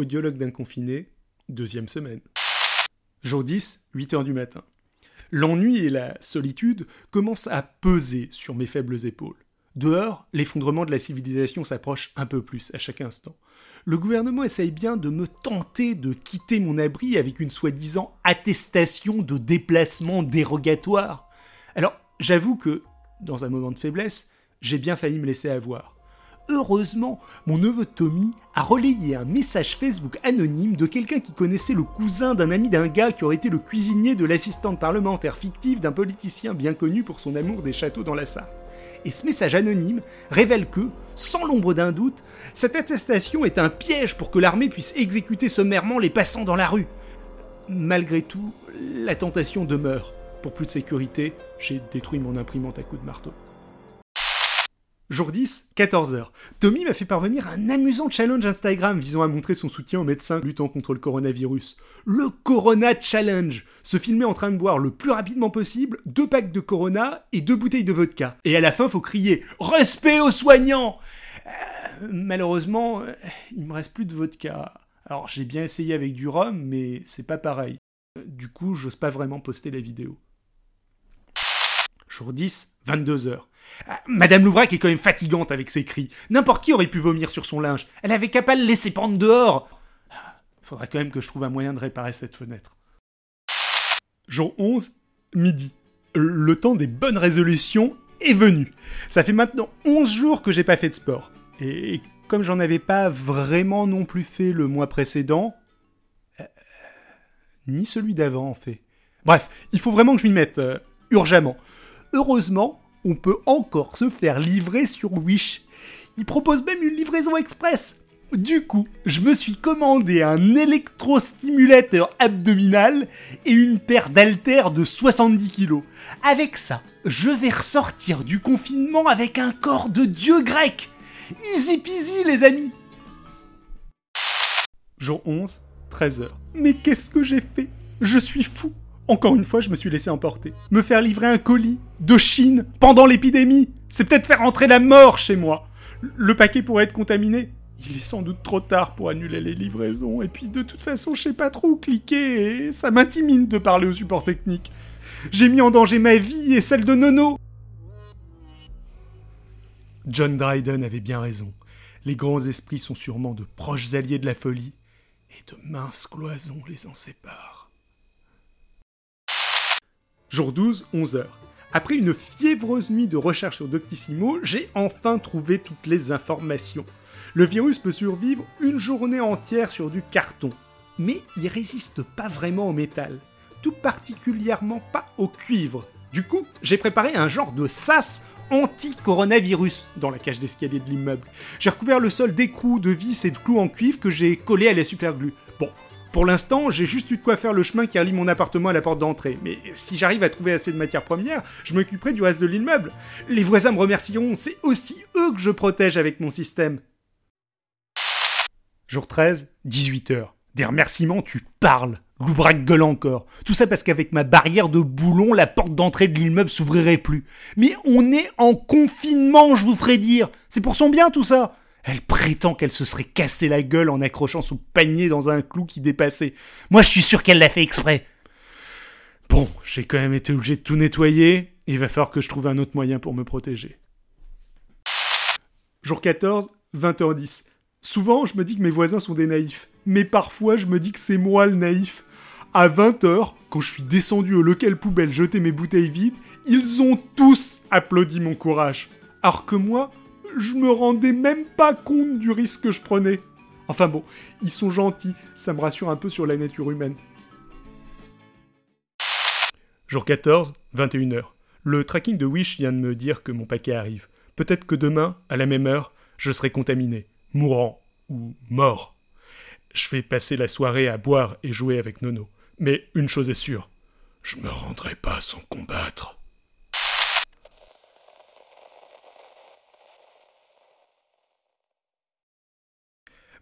audiologue d'un confiné, deuxième semaine. Jour 10, 8 heures du matin. L'ennui et la solitude commencent à peser sur mes faibles épaules. Dehors, l'effondrement de la civilisation s'approche un peu plus à chaque instant. Le gouvernement essaye bien de me tenter de quitter mon abri avec une soi-disant attestation de déplacement dérogatoire. Alors, j'avoue que, dans un moment de faiblesse, j'ai bien failli me laisser avoir. Heureusement, mon neveu Tommy a relayé un message Facebook anonyme de quelqu'un qui connaissait le cousin d'un ami d'un gars qui aurait été le cuisinier de l'assistante parlementaire fictive d'un politicien bien connu pour son amour des châteaux dans la Sarthe. Et ce message anonyme révèle que, sans l'ombre d'un doute, cette attestation est un piège pour que l'armée puisse exécuter sommairement les passants dans la rue. Malgré tout, la tentation demeure. Pour plus de sécurité, j'ai détruit mon imprimante à coups de marteau. Jour 10, 14h. Tommy m'a fait parvenir un amusant challenge Instagram visant à montrer son soutien aux médecins luttant contre le coronavirus. Le Corona Challenge Se filmer en train de boire le plus rapidement possible deux packs de Corona et deux bouteilles de vodka. Et à la fin, faut crier Respect aux soignants euh, Malheureusement, euh, il me reste plus de vodka. Alors j'ai bien essayé avec du rhum, mais c'est pas pareil. Euh, du coup, j'ose pas vraiment poster la vidéo. Jour 10, 22h. Ah, Madame Louvrac est quand même fatigante avec ses cris. N'importe qui aurait pu vomir sur son linge. Elle avait qu'à pas le laisser pendre dehors. Ah, faudra quand même que je trouve un moyen de réparer cette fenêtre. Jour 11, midi. Le temps des bonnes résolutions est venu. Ça fait maintenant 11 jours que j'ai pas fait de sport. Et comme j'en avais pas vraiment non plus fait le mois précédent, euh, ni celui d'avant en fait. Bref, il faut vraiment que je m'y mette, euh, urgemment. Heureusement, on peut encore se faire livrer sur Wish. Ils proposent même une livraison express. Du coup, je me suis commandé un électrostimulateur abdominal et une paire d'haltères de 70 kg. Avec ça, je vais ressortir du confinement avec un corps de dieu grec. Easy peasy les amis. Jour 11, 13h. Mais qu'est-ce que j'ai fait? Je suis fou. Encore une fois, je me suis laissé emporter. Me faire livrer un colis de Chine pendant l'épidémie, c'est peut-être faire entrer la mort chez moi. Le paquet pourrait être contaminé. Il est sans doute trop tard pour annuler les livraisons, et puis de toute façon, je sais pas trop où cliquer, et ça m'intimide de parler au support technique. J'ai mis en danger ma vie et celle de Nono. John Dryden avait bien raison. Les grands esprits sont sûrement de proches alliés de la folie, et de minces cloisons les en séparent. Jour 12, 11h. Après une fiévreuse nuit de recherche sur Doctissimo, j'ai enfin trouvé toutes les informations. Le virus peut survivre une journée entière sur du carton, mais il résiste pas vraiment au métal, tout particulièrement pas au cuivre. Du coup, j'ai préparé un genre de sas anti-coronavirus dans la cage d'escalier de l'immeuble. J'ai recouvert le sol d'écrous, de vis et de clous en cuivre que j'ai collés à la superglue. Bon, pour l'instant, j'ai juste eu de quoi faire le chemin qui relie mon appartement à la porte d'entrée. Mais si j'arrive à trouver assez de matières premières, je m'occuperai du reste de l'immeuble. Les voisins me remercieront, c'est aussi eux que je protège avec mon système. Jour 13, 18h. Des remerciements, tu parles. Loubrac gueule encore. Tout ça parce qu'avec ma barrière de boulon, la porte d'entrée de l'immeuble s'ouvrirait plus. Mais on est en confinement, je vous ferai dire. C'est pour son bien tout ça. Elle prétend qu'elle se serait cassé la gueule en accrochant son panier dans un clou qui dépassait. Moi, je suis sûr qu'elle l'a fait exprès. Bon, j'ai quand même été obligé de tout nettoyer. Il va falloir que je trouve un autre moyen pour me protéger. Jour 14, 20h10. Souvent, je me dis que mes voisins sont des naïfs. Mais parfois, je me dis que c'est moi le naïf. À 20h, quand je suis descendu au local poubelle jeter mes bouteilles vides, ils ont tous applaudi mon courage. Alors que moi, je me rendais même pas compte du risque que je prenais. Enfin bon, ils sont gentils, ça me rassure un peu sur la nature humaine. Jour 14, 21h. Le tracking de Wish vient de me dire que mon paquet arrive. Peut-être que demain, à la même heure, je serai contaminé, mourant ou mort. Je vais passer la soirée à boire et jouer avec Nono. Mais une chose est sûre, je me rendrai pas sans combattre.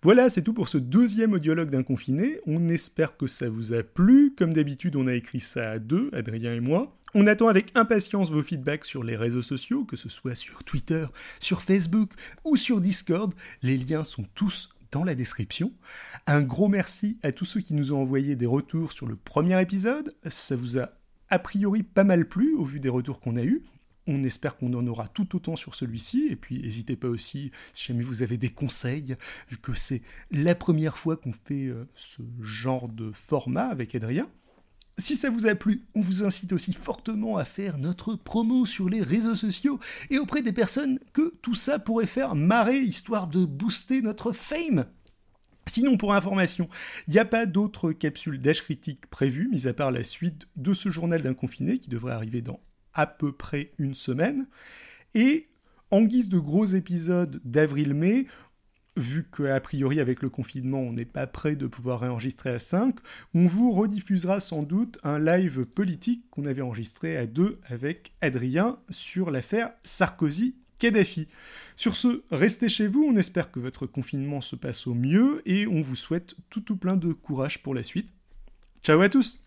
Voilà, c'est tout pour ce deuxième audiologue d'un confiné. On espère que ça vous a plu. Comme d'habitude, on a écrit ça à deux, Adrien et moi. On attend avec impatience vos feedbacks sur les réseaux sociaux, que ce soit sur Twitter, sur Facebook ou sur Discord. Les liens sont tous dans la description. Un gros merci à tous ceux qui nous ont envoyé des retours sur le premier épisode. Ça vous a a priori pas mal plu au vu des retours qu'on a eus. On espère qu'on en aura tout autant sur celui-ci. Et puis, n'hésitez pas aussi, si jamais vous avez des conseils, vu que c'est la première fois qu'on fait euh, ce genre de format avec Adrien. Si ça vous a plu, on vous incite aussi fortement à faire notre promo sur les réseaux sociaux et auprès des personnes que tout ça pourrait faire marrer, histoire de booster notre fame. Sinon, pour information, il n'y a pas d'autres capsules d'âge critique prévues, mis à part la suite de ce journal d'un confiné qui devrait arriver dans à peu près une semaine. Et en guise de gros épisodes d'avril-mai, vu qu'a priori avec le confinement on n'est pas prêt de pouvoir réenregistrer à 5, on vous rediffusera sans doute un live politique qu'on avait enregistré à deux avec Adrien sur l'affaire Sarkozy-Kadhafi. Sur ce, restez chez vous, on espère que votre confinement se passe au mieux et on vous souhaite tout tout plein de courage pour la suite. Ciao à tous